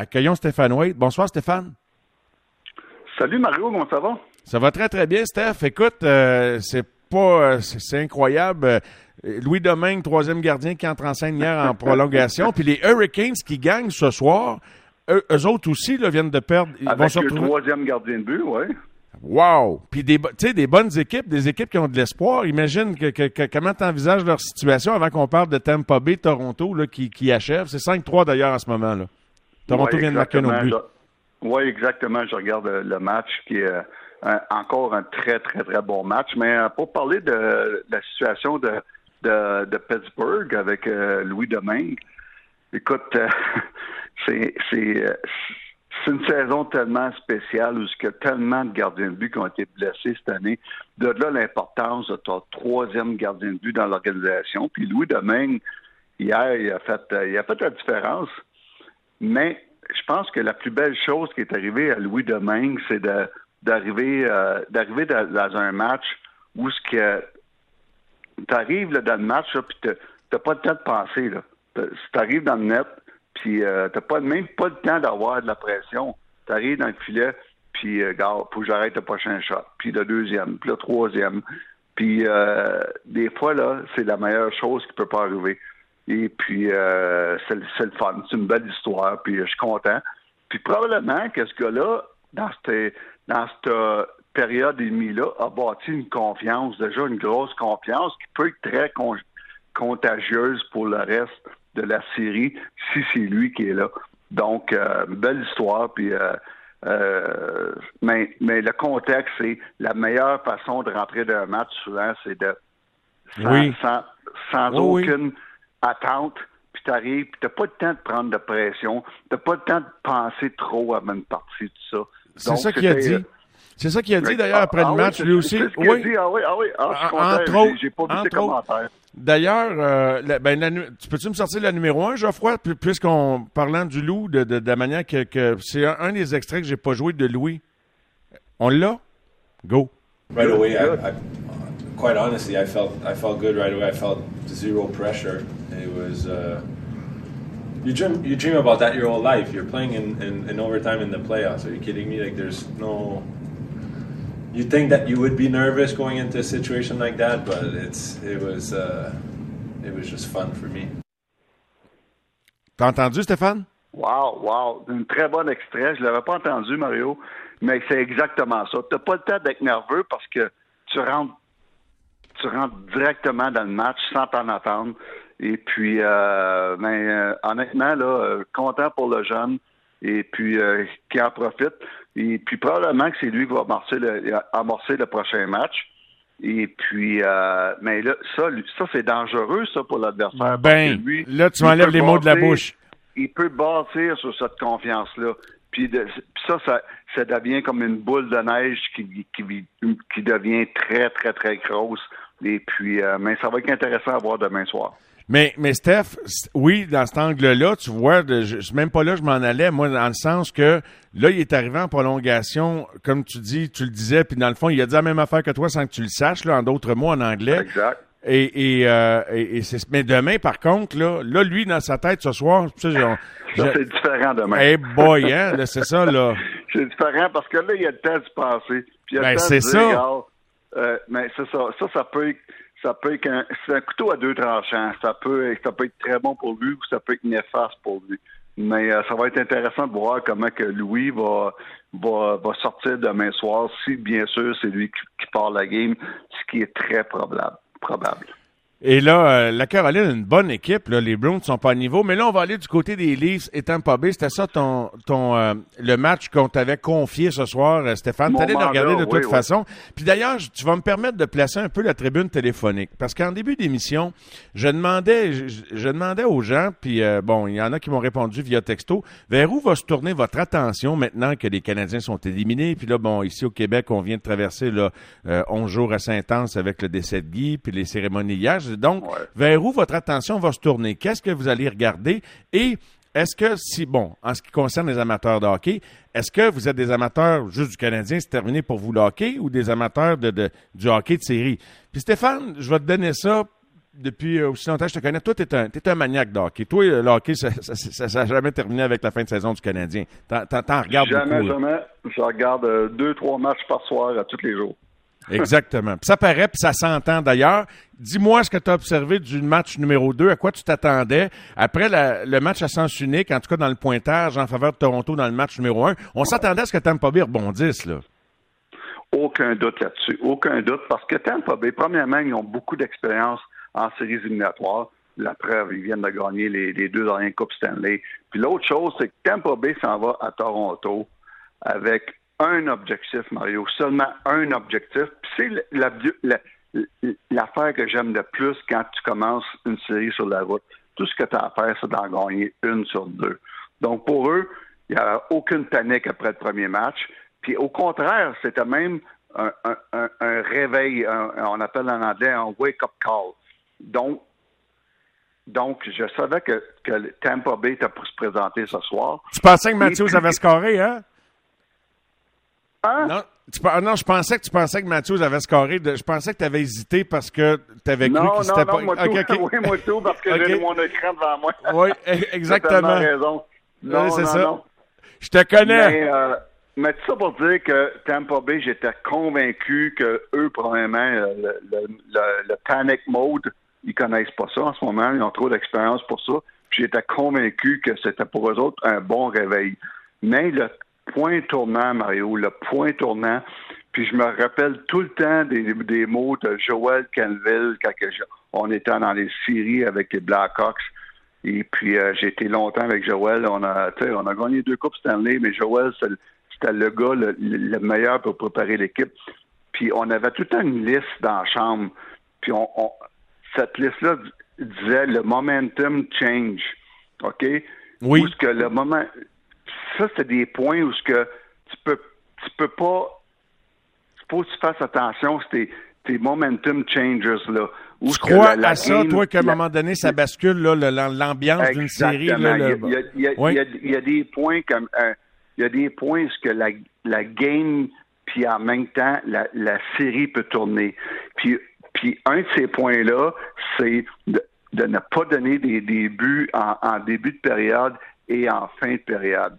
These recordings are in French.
Accueillons Stéphane Wade. Bonsoir, Stéphane. Salut Mario, comment ça va? Ça va très, très bien, Steph. Écoute, euh, c'est pas. euh, c'est incroyable. Euh, Louis Domingue, troisième gardien qui entre en scène hier en prolongation. Puis les Hurricanes qui gagnent ce soir, eux, eux autres aussi là, viennent de perdre. Ils Avec le troisième gardien de but, oui. Wow! Puis des, bo- tu sais, des bonnes équipes, des équipes qui ont de l'espoir. Imagine que, que- que- comment tu envisages leur situation avant qu'on parle de Tampa Bay, Toronto, là, qui, qui achève. C'est 5-3 d'ailleurs en ce moment. là. Toronto Ouais, vient de marquer un autre but. Oui, exactement. Je regarde le match qui est euh, un- encore un très, très, très bon match. Mais euh, pour parler de la situation de, de, de Pittsburgh avec euh, Louis Domingue, écoute, euh, c'est c'est une saison tellement spéciale où il y a tellement de gardiens de but qui ont été blessés cette année. De là, l'importance de ton troisième gardien de but dans l'organisation. Puis Louis Domingue, hier, il a fait, il a fait la différence. Mais je pense que la plus belle chose qui est arrivée à Louis Domingue, c'est d'arriver euh, d'arriver dans, un match où ce que tu arrives dans le match, là, puis t'as- pas le temps de penser. Là. Si tu arrives dans le net, puis euh, t'as pas même pas le temps d'avoir de la pression. Tu arrives dans le filet, puis euh, gars, faut que j'arrête le prochain shot, puis le deuxième, puis le troisième. Puis euh, des fois, là, c'est la meilleure chose qui peut pas arriver. Et puis, euh, c'est le- fun. C'est une belle histoire. Puis, euh, je suis content. Puis, probablement que ce gars-là, dans cette, dans cette période et demie-là, a bâti une confiance, déjà une grosse confiance qui peut être très con- contagieuse pour le reste de la série si c'est lui qui est là. Donc, euh, une belle histoire. Puis, euh, euh, mais, mais le contexte, c'est la meilleure façon de rentrer dans un match, souvent, c'est de sans, Oui. sans, sans Oui, oui. Attente, puis t'arrives, puis t'as pas le temps de prendre de pression, t'as pas le temps de penser trop avant une partie, tout ça. C'est ça qu'il a dit. C'est ça qu'il a dit d'ailleurs après Ah le oui, match, c'est- lui aussi. ce Oui. dit. Ah oui, ah oui, ah, je suis content, j'ai- pas vu entre ses commentaires. D'ailleurs, euh, la- ben, la tu peux-tu me sortir la numéro un, Geoffroy, pu- puisqu'on parlant du loup, de, de, de la manière que, que c'est un, un des extraits que j'ai pas joué de Louis. On l'a? Go. right away, I. I, quite honestly, I felt I felt good right away. I felt zero pressure. It was uh, you dream you dream about that your whole life. You're playing in, in, in overtime in the playoffs. Are you kidding me? Like there's no. You think that you would be nervous going into a situation like that, but it's it was uh, it was just fun for me. T'as entendu, Stéphane? Wow, wow. Un très bon extrait. Je l'avais pas entendu, Mario, mais c'est exactement ça. T'as pas le temps d'être nerveux parce que tu rentres, tu rentres directement dans le match sans t'en attendre. Et puis, euh, ben, euh, honnêtement, là, euh, content pour le jeune et puis euh, qui en profite. Et puis probablement que c'est lui qui va amorcer le, amorcer le prochain match. Et puis, euh, mais là, ça, ça c'est dangereux, ça, pour l'adversaire. Ben, lui, là, tu m'enlèves les mots de la bouche. il peut bâtir sur cette confiance-là. Puis, de- puis ça, ça, ça devient comme une boule de neige qui, qui, qui devient très, très, très grosse. Et puis, euh, mais ça va être intéressant à voir demain soir. Mais, mais Steph, oui, dans cet angle-là, tu vois, de- je, même pas là, je m'en allais, moi, dans le sens que là, il est arrivé en prolongation, comme tu dis, tu le disais, puis dans le fond, il a dit la même affaire que toi sans que tu le saches, là, en d'autres mots, en anglais. Exact. Et, et, euh, et, mais demain, par contre, là, là, lui, dans sa tête ce soir, tu sais, c'est différent demain. hey boy, hein, c'est ça, là. C'est différent parce que là, il y a le temps d'y passer. Puis il y a Ben, le temps de dire, ça. Euh, mais c'est ça. Ça, ça peut être, ça peut être un, c'est un couteau à deux tranchants. Ça peut, ça peut être très bon pour lui ou ça peut être néfaste pour lui. Mais euh, ça va être intéressant de voir comment que Louis va, va, va sortir demain soir, si bien sûr c'est lui qui, qui part la game, ce qui est très probable. probable. Et là, euh, la Caroline a une bonne équipe. Là. Les Browns ne sont pas à niveau. Mais là, on va aller du côté des Leafs et Tampa Bay. C'était ça ton, ton euh, le match qu'on t'avait confié ce soir, euh, Stéphane? Tu allais le regarder de toute oui, façon. Puis d'ailleurs, tu vas me permettre de placer un peu la tribune téléphonique. Parce qu'en début d'émission, je demandais, je, je- demandais aux gens, puis euh, bon, il y en a qui m'ont répondu via texto, vers où va se tourner votre attention maintenant que les Canadiens sont éliminés? Puis là, bon, ici au Québec, on vient de traverser là, euh, 11 jours à Saint-Anse avec le décès de Guy, puis les cérémonies hier. Donc, Ouais. vers où votre attention va se tourner? Qu'est-ce que vous allez regarder? Et est-ce que, si, bon, en ce qui concerne les amateurs de hockey, est-ce que vous êtes des amateurs juste du Canadien, c'est terminé pour vous le hockey, ou des amateurs de, de- du hockey de série? Puis Stéphane, je vais te donner ça depuis aussi longtemps que je te connais, toi, tu es un, t'es un maniaque de hockey. Toi, le hockey, ça n'a jamais terminé avec la fin de saison du Canadien. T'en, t'en, regardes jamais, beaucoup. Jamais, jamais. Je regarde deux, trois matchs par soir à tous les jours. Exactement. Puis ça paraît, puis ça s'entend d'ailleurs. Dis-moi ce que tu as observé du match numéro 2, à quoi tu t'attendais? Après le match à sens unique, en tout cas dans le pointage en faveur de Toronto dans le match numéro 1, on s'attendait à ce que Tampa Bay rebondisse, là. Aucun doute là-dessus. Aucun doute, parce que Tampa Bay, premièrement, ils ont beaucoup d'expérience en séries éliminatoires. La preuve, ils viennent de gagner les, deux dernières Coupes Stanley. Puis l'autre chose, c'est que Tampa Bay s'en va à Toronto avec un objectif, Mario, seulement un objectif. c'est l'affaire que j'aime le plus quand tu commences une série sur la route. Tout ce que tu as à faire, c'est d'en gagner une sur deux. Donc, pour eux, il n'y a aucune panique après le premier match. Puis, au contraire, c'était même un, réveil, on appelle en anglais un wake-up call. Donc, donc, je savais que, que Tampa Bay était pour se présenter ce soir. Tu pensais que Matthews avait scoré, hein? Hein? Non, non, je pensais que tu pensais que Matthews avait scoré. je pensais que tu avais hésité parce que tu avais cru qu'il s'était pas. Moi tout, Oui, moi tout, parce que j'ai mon écran devant moi. Oui, e- exactement. raison. Non, c'est ça. Je te connais. Mais, euh, mais tout ça pour dire que Tampa Bay, j'étais convaincu que eux, probablement, euh, le, le, le, panic mode, ils connaissent pas ça en ce moment. Ils ont trop d'expérience pour ça. J'étais convaincu que c'était pour eux autres un bon réveil. Mais le point tournant, Mario, le point tournant. Puis je me rappelle tout le temps des, mots de Joel Canville quand on était dans les séries avec les Blackhawks. Et puis euh, j'ai été longtemps avec Joel. On a, on a gagné deux coupes Stanley, mais Joel, c'était le gars le, meilleur pour préparer l'équipe. Puis on avait toute une liste dans la chambre. Puis on, cette liste-là disait le momentum change. OK? Oui. Où que le moment ça, c'est des points où ce que tu peux tu peux pas faut que tu fasses attention, c'est tes, momentum changers là. Où tu crois à ça, toi, qu'à un moment donné, ça bascule l'ambiance d'une série. Là, il, y a, des points comme euh, il y a des points où que la, la game puis en même temps la, la série peut tourner. Puis puis un de ces points-là, c'est de, ne pas donner des, des buts en, en, début de période et en fin de période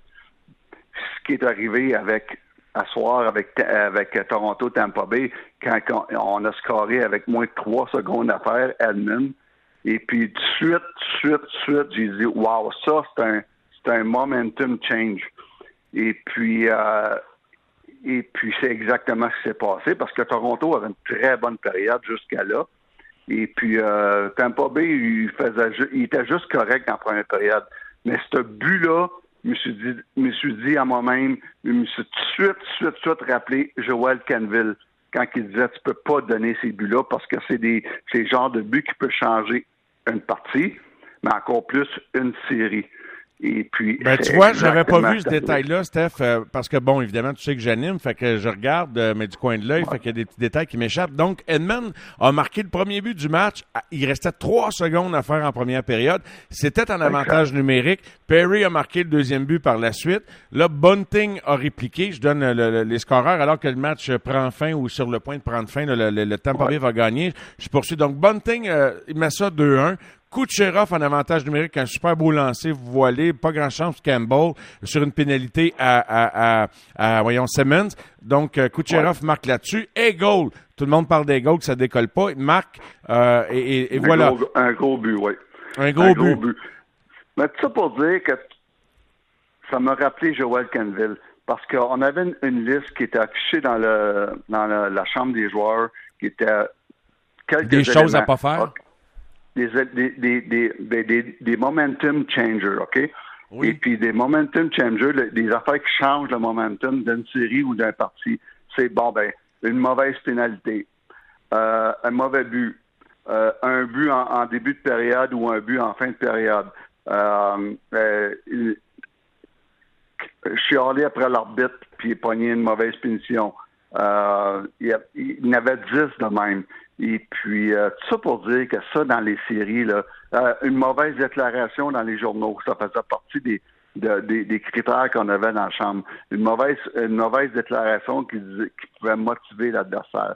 ce qui est arrivé avec à soir avec, avec Toronto Tampa Bay quand on a scoré avec moins de trois secondes à faire, Edmund. Et puis, de suite, de suite, de suite, j'ai dit, wow, ça, c'est un, c'est un momentum change. Et puis, euh, et puis, c'est exactement ce qui s'est passé parce que Toronto avait une très bonne période jusqu'à là. Et puis, euh, Tampa Bay, il, faisait, il était juste correct en première période. Mais ce but-là, je me suis dit, me suis dit à moi-même, je me suis tout de suite, tout de suite, tout rappelé Joel Canville quand il disait tu peux pas donner ces buts-là parce que c'est des c'est le genre de but qui peut changer une partie, mais encore plus une série. Et puis, ben, tu vois, j'avais pas vu ce détail-là, Steph, euh, parce que bon, évidemment, tu sais que j'anime, fait que je regarde, euh, mais du coin de l'œil, fait qu'il y a des petits détails qui m'échappent. Donc, Edmund a marqué le premier but du match. Ah, il restait trois secondes à faire en première période. C'était en avantage numérique. Perry a marqué le deuxième but par la suite. Là, Bunting a répliqué. Je donne les scoreurs alors que le match prend fin ou sur le point de prendre fin. le, le, Tampa Bay va gagner. Je poursuis. Donc, Bunting, euh, il met ça 2-1. Kucherov en avantage numérique, un super beau lancer voilé, pas grand chance Campbell sur une pénalité à, à, à, voyons, Simmons. Donc, euh, Kucherov marque là-dessus. Et goal. Tout le monde parle des goals, que ça décolle pas. Il marque, euh, et, et, voilà. un gros but, oui. Un gros, but. Mais tout ça pour dire que ça m'a rappelé Joel Canville. Parce qu'on avait une, liste qui était affichée dans, le, dans la chambre des joueurs, qui était quelques Des choses à pas faire des, des, des, des, des momentum changers, OK? Et puis des momentum changers, des affaires qui changent le momentum d'une série ou d'un parti. C'est bon, ben, une mauvaise pénalité, euh, un mauvais but, euh, un but en, début de période ou un but en fin de période. Euh, euh, chialer après l'arbitre puis pogner une mauvaise punition. Il, y avait dix de même. Et puis, euh, tout ça pour dire que ça, dans les séries, euh, une mauvaise déclaration dans les journaux, ça faisait partie des, des, critères qu'on avait dans la chambre. Une mauvaise, une mauvaise déclaration qui, qui pouvait motiver l'adversaire.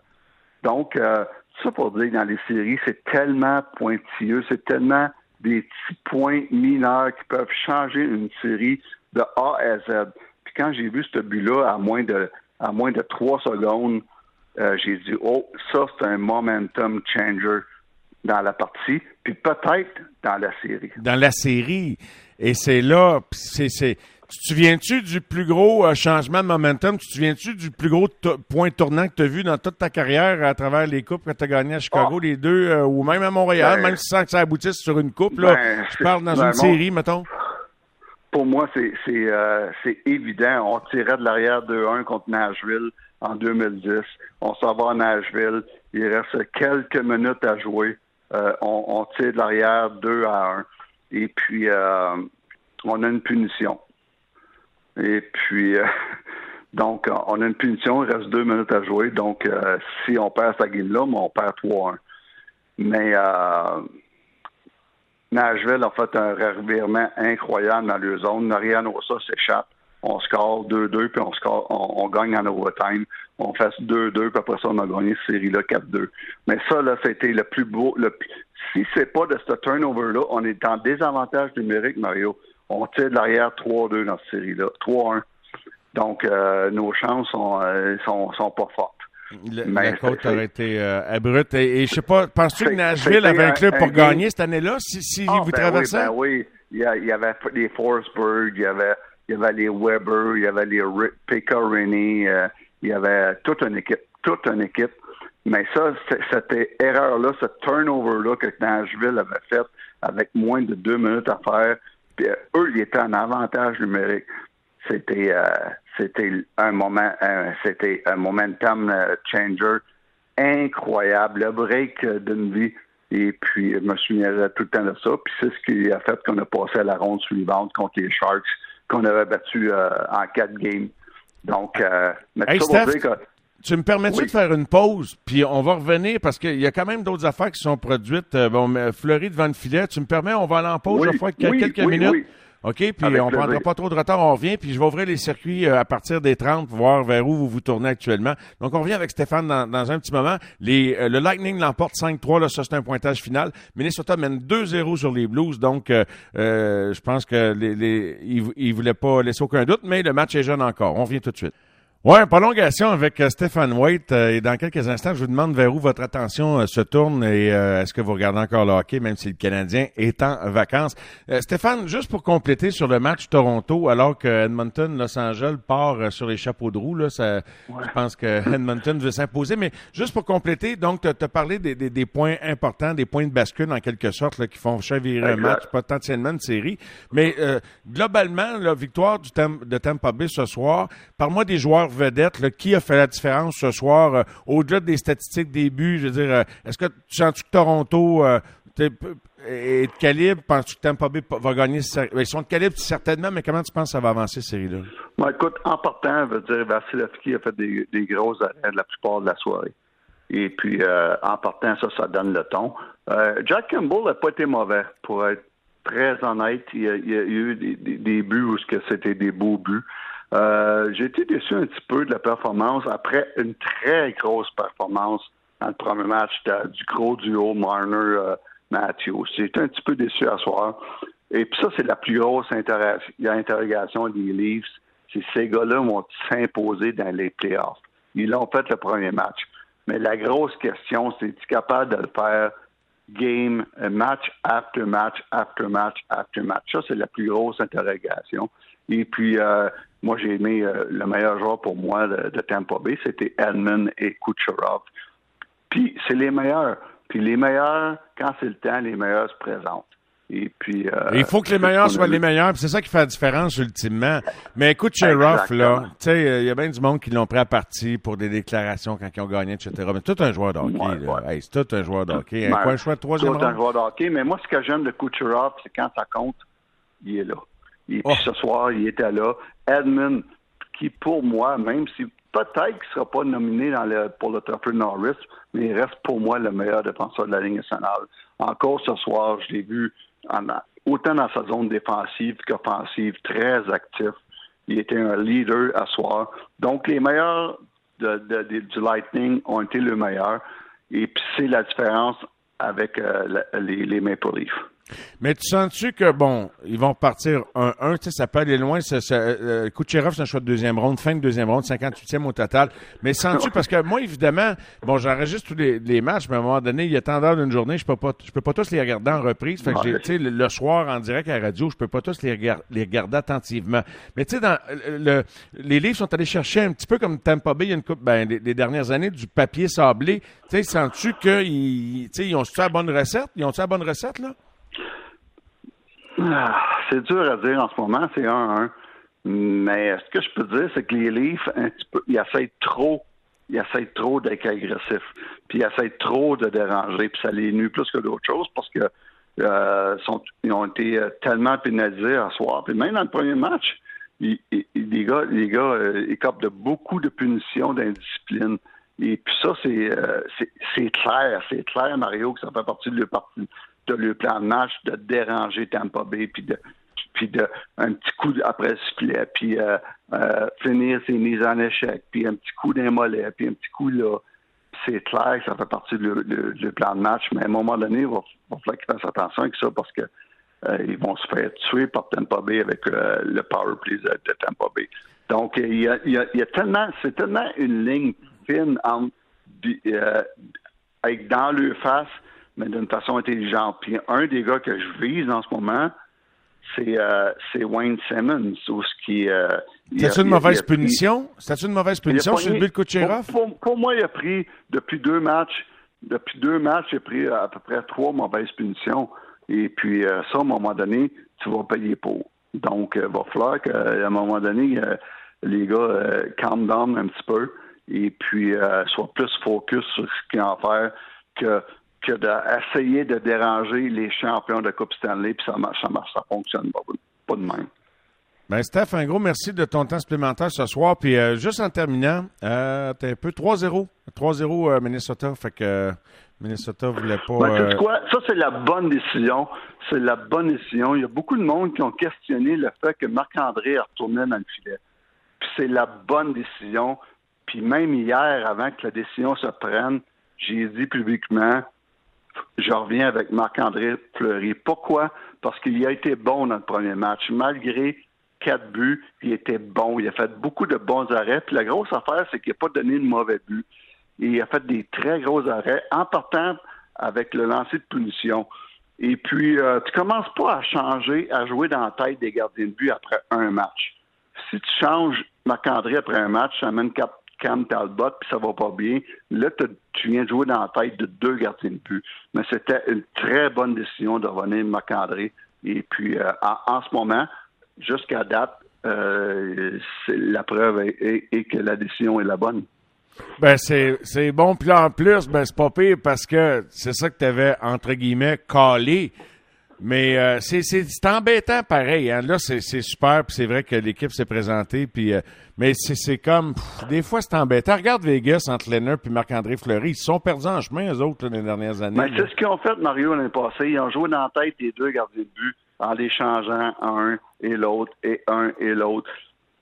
Donc, euh, ça pour dire que dans les séries, c'est tellement pointilleux, c'est tellement des petits points mineurs qui peuvent changer une série de A à Z. Puis quand j'ai vu ce but-là à moins de à moins de trois secondes, euh, j'ai dit oh ça c'est un momentum changer dans la partie, puis peut-être dans la série. Dans la série, et c'est là, c'est c'est tu te souviens-tu du plus gros euh, changement de momentum? Tu te souviens-tu du plus gros point tournant que tu as vu dans toute ta carrière à travers les coupes que tu as gagnées à Chicago, ah. les deux, euh, ou même à Montréal, ben, même sans que ça aboutisse sur une coupe? Là, ben, tu parles dans ben, une série, mettons? Pour moi, c'est euh, évident. On tirait de l'arrière 2-1 contre Nashville en 2010. On s'en va à Nashville. Il reste quelques minutes à jouer. on, on, tire de l'arrière 2 à 1. Et puis, on a une punition. Et puis, euh, donc, on a une punition, il reste deux minutes à jouer. Donc, euh, si on perd cette game-là, on perd 3-1. Mais euh, Nashville a fait un revirement incroyable dans le zone. Nariano ça s'échappe. On score 2-2, puis on, score, on, gagne en overtime. On fait 2-2, puis après ça, on a gagné cette série-là 4-2. Mais ça, là, c'était le plus beau. Le, si c'est pas de ce turnover-là, on est en désavantage numérique, Mario on tire de l'arrière 3-2 dans cette série-là. 3-1. Donc, euh, nos chances sont, euh, sont, sont, pas fortes. la côte aurait été euh, abrupte. Et, et, je sais pas, penses-tu que Nashville avait un club pour gagner cette année-là, si, si ah, vous ben traversez? Oui, ben oui, il y, il y, avait les Forsberg, il y avait, il y avait les Weber, il y avait les Picarini, euh, il y avait toute une équipe, toute une équipe. Mais ça, cette erreur-là, ce turnover-là que Nashville avait fait avec moins de deux minutes à faire, puis, euh, eux, ils étaient en avantage numérique. C'était euh, c'était un moment c'était un momentum changer incroyable, le break d'une vie. Et puis, je me souviendrai tout le temps de ça. Puis c'est ce qui a fait qu'on a passé à la ronde suivante contre les Sharks, qu'on avait battu en quatre games. Donc, mais hey, dire que tu me permets-tu de faire une pause, puis on va revenir parce qu'il y a quand même d'autres affaires qui sont produites. Euh, bon, Fleury devant le filet, tu me permets, on va aller en pause, je crois, quelques minutes. OK, puis on ne prendra pas trop de retard, on revient, puis je vais ouvrir les circuits euh, à partir des 30 pour voir vers où vous vous tournez actuellement. Donc, on revient avec Stéphane dans, un petit moment. Les, euh, le Lightning l'emporte 5-3, là, ça c'est un pointage final. Minnesota mène 2-0 sur les Blues, donc je pense que les, les, ils ne voulaient pas laisser aucun doute, mais le match est jeune encore. On revient tout de suite. Oui, prolongation avec euh, Stéphane White. Euh, et dans quelques instants, je vous demande vers où votre attention euh, se tourne et est-ce que vous regardez encore le hockey, même si le Canadien est en vacances? Stéphane, juste pour compléter sur le match Toronto, alors que Edmonton, Los Angeles part sur les chapeaux de roue, là, ça, je pense que Edmonton veut s'imposer. Mais juste pour compléter, donc, tu as parlé des, des, des, points importants, des points de bascule en quelque sorte, là, qui font chavirer un match, potentiellement une série. Mais globalement, la victoire du de Tampa Bay ce soir, par moi des joueurs vedette, qui a fait la différence ce soir, euh, au-delà des statistiques des buts, je veux dire, euh, est-ce que tu sens -tu que Toronto euh, est de calibre? Penses-tu que Tampa Bay va gagner? Ils sont de calibre certainement, mais comment tu penses que ça va avancer, cette série-là? écoute, en partant, je veux dire, Vasilevski a fait des, des grosses arrêts la plupart de la soirée. Et puis, en partant, ça, ça donne le ton. Jack Campbell n'a pas été mauvais, pour être très honnête. Il y a, eu des, buts où c'était des beaux buts. Euh, j'ai été déçu un petit peu de la performance après une très grosse performance dans le premier match du gros duo Marner-Matthews. J'ai été un petit peu déçu à soir. Et puis ça, c'est la plus grosse interrogation des Leafs. Ces gars-là vont s'imposer dans les playoffs. Ils l'ont fait le premier match. Mais la grosse question, c'est es-tu capable de le faire game, match after match, after match, after match? Ça, c'est la plus grosse interrogation. Et puis, euh, moi, j'ai aimé euh, le meilleur joueur pour moi de, Tampa Bay, c'était Edmund et Kucherov. Puis, c'est les meilleurs. Puis, les meilleurs, quand c'est le temps, les meilleurs se présentent. Et puis, euh, il faut que les meilleurs soient les meilleurs, c'est ça qui fait la différence ultimement. Mais écoute, Cherov, là, tu sais, il y a bien du monde qui l'ont pris à partie pour des déclarations quand ils ont gagné, etc. Mais tout un joueur de hockey, c'est tout un joueur de hockey. Ben, quoi, un choix de troisième Tout un joueur de hockey, mais moi, ce que j'aime de Kucherov, c'est quand ça compte, il est là. Et puis oh. ce soir, il était là. Edmund, qui pour moi, même si peut-être qu'il ne sera pas nominé dans le, pour le trophée Norris, mais il reste pour moi le meilleur défenseur de la Ligue nationale. Encore ce soir, je l'ai vu autant dans sa zone défensive qu'offensive, très actif. Il était un leader à soir. Donc, les meilleurs de, du Lightning ont été le meilleur. Et puis c'est la différence avec euh, les, les Maple Leafs. Mais tu sens-tu que, bon, ils vont partir 1-1, tu sais, ça peut aller loin. Ça, ça, euh, Kucherov, c'est un choix de deuxième ronde, fin de deuxième ronde, 58e au total. Mais sens-tu, parce que moi, évidemment, bon, j'enregistre tous les, les, matchs, mais à un moment donné, il y a tant d'heures d'une journée, je peux pas, je peux pas tous les regarder en reprise. Fait que, tu sais, le, soir, en direct à la radio, je peux pas tous les, regarder, les regarder attentivement. Mais tu sais, dans le, les livres sont allés chercher un petit peu comme Tampa Bay, il y a une coupe, ben, les, dernières années, du papier sablé. Tu sais, sens-tu qu'ils, tu sais, ils ont-tu la bonne recette? Ils ont-tu la bonne recette, là? Ah, c'est dur à dire en ce moment, c'est 1-1. Mais ce que je peux dire, c'est que les Leafs, un petit peu, ils essayent trop, ils essayent trop d'être agressifs. Puis ils essayent trop de déranger, puis ça les nuit plus que d'autres choses parce que euh, ils ont été euh, tellement pénalisés à soir. Puis même dans le premier match, les gars, les gars euh, de beaucoup de punitions d'indiscipline. Et puis ça, c'est euh, c'est clair, c'est clair, Mario, que ça fait partie de leur partie de le plan de match, de déranger Tampa Bay, puis de puis de un petit coup après le sifflet, puis euh, euh, finir ses mises en échec, puis un petit coup d'un mollet, puis un petit coup là. C'est clair ça fait partie du plan de match, mais à un moment donné, il va, falloir qu'ils fassent attention avec ça parce que euh, ils vont se faire tuer par Tampa Bay avec le power play de, Tampa Bay. Donc, il y a, il y a, tellement, c'est tellement une ligne fine entre avec dans le face mais d'une façon intelligente. Puis un des gars que je vise en ce moment, c'est euh, Wayne Simmons. Ou ce qui, euh, C'est une mauvaise punition? C'est une mauvaise punition sur le but de Kucherov? Pour, pour, moi, il a pris, depuis deux matchs, depuis deux matchs, il a pris à peu près trois mauvaises punitions. Et puis, euh, ça, à un moment donné, tu vas payer pour. Donc, il va falloir qu'à un moment donné, les gars calm down un petit peu et puis soient plus focus sur ce qu'ils ont à faire que que d'essayer de, déranger les champions de Coupe Stanley, puis ça marche, ça marche, ça fonctionne pas, pas de même. Ben Steph, un gros merci de ton temps supplémentaire ce soir. Puis euh, juste en terminant, euh, t'es un peu 3-0. 3-0 euh, Minnesota. Fait que Minnesota voulait pas. Ben, quoi? Ça, c'est la bonne décision. C'est la bonne décision. Il y a beaucoup de monde qui ont questionné le fait que Marc-André retourné dans le filet. Puis c'est la bonne décision. Puis même hier, avant que la décision se prenne, j'ai dit publiquement je reviens avec Marc-André Fleury. Pourquoi? Parce qu'il a été bon dans le premier match. Malgré quatre buts, il était bon. Il a fait beaucoup de bons arrêts. Puis la grosse affaire, c'est qu'il n'a pas donné de mauvais but. il a fait des très gros arrêts en partant avec le lancer de punition. Et puis, euh, tu commences pas à changer, à jouer dans la tête des gardiens de but après un match. Si tu changes Marc-André après un match, ça amène quatre Cam Talbot, puis ça va pas bien. Là, tu viens de jouer dans la tête de deux gardiens de but. Mais c'était une très bonne décision de revenir Marc-André. Et puis, euh, en, ce moment, jusqu'à date, euh, la preuve est, que la décision est la bonne. Ben, c'est, bon. Puis en plus, ben, c'est pas pire parce que c'est ça que tu avais, entre guillemets, calé. Mais euh, c'est, c'est, embêtant pareil. Hein. Là, c'est, c'est super, puis c'est vrai que l'équipe s'est présentée, puis euh, mais c'est, c'est comme des fois c'est embêtant. Regarde Vegas entre Leonard puis Marc-André Fleury, ils sont perdus en chemin eux autres les dernières années. Mais c'est ce qu'ils ont fait Mario l'année passée. Ils ont joué dans la tête des deux gardiens de but en les changeant un et l'autre et un et l'autre.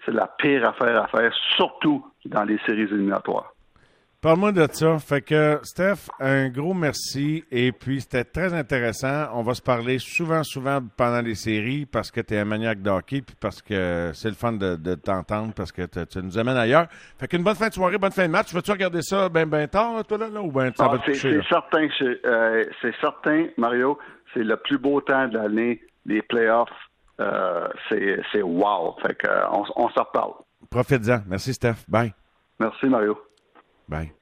C'est la pire affaire à faire, surtout dans les séries éliminatoires. Parle-moi de ça. Fait que, Steph, un gros merci. Et puis, c'était très intéressant. On va se parler souvent, souvent pendant les séries parce que tu es un maniaque d'hockey puis parce que c'est le fun de, t'entendre parce que tu nous amènes ailleurs. Fait qu'une bonne fin de soirée, bonne fin de match. Vas-tu regarder ça ben, ben tard, toi, là, ou ben ça va ah, C'est certain, euh, c'est certain, Mario. C'est le plus beau temps de l'année. Les playoffs, euh, c'est wow. Fait que, on, on s'en reparle. Profite-en. Merci, Steph. Bye. Merci, Mario. Bye.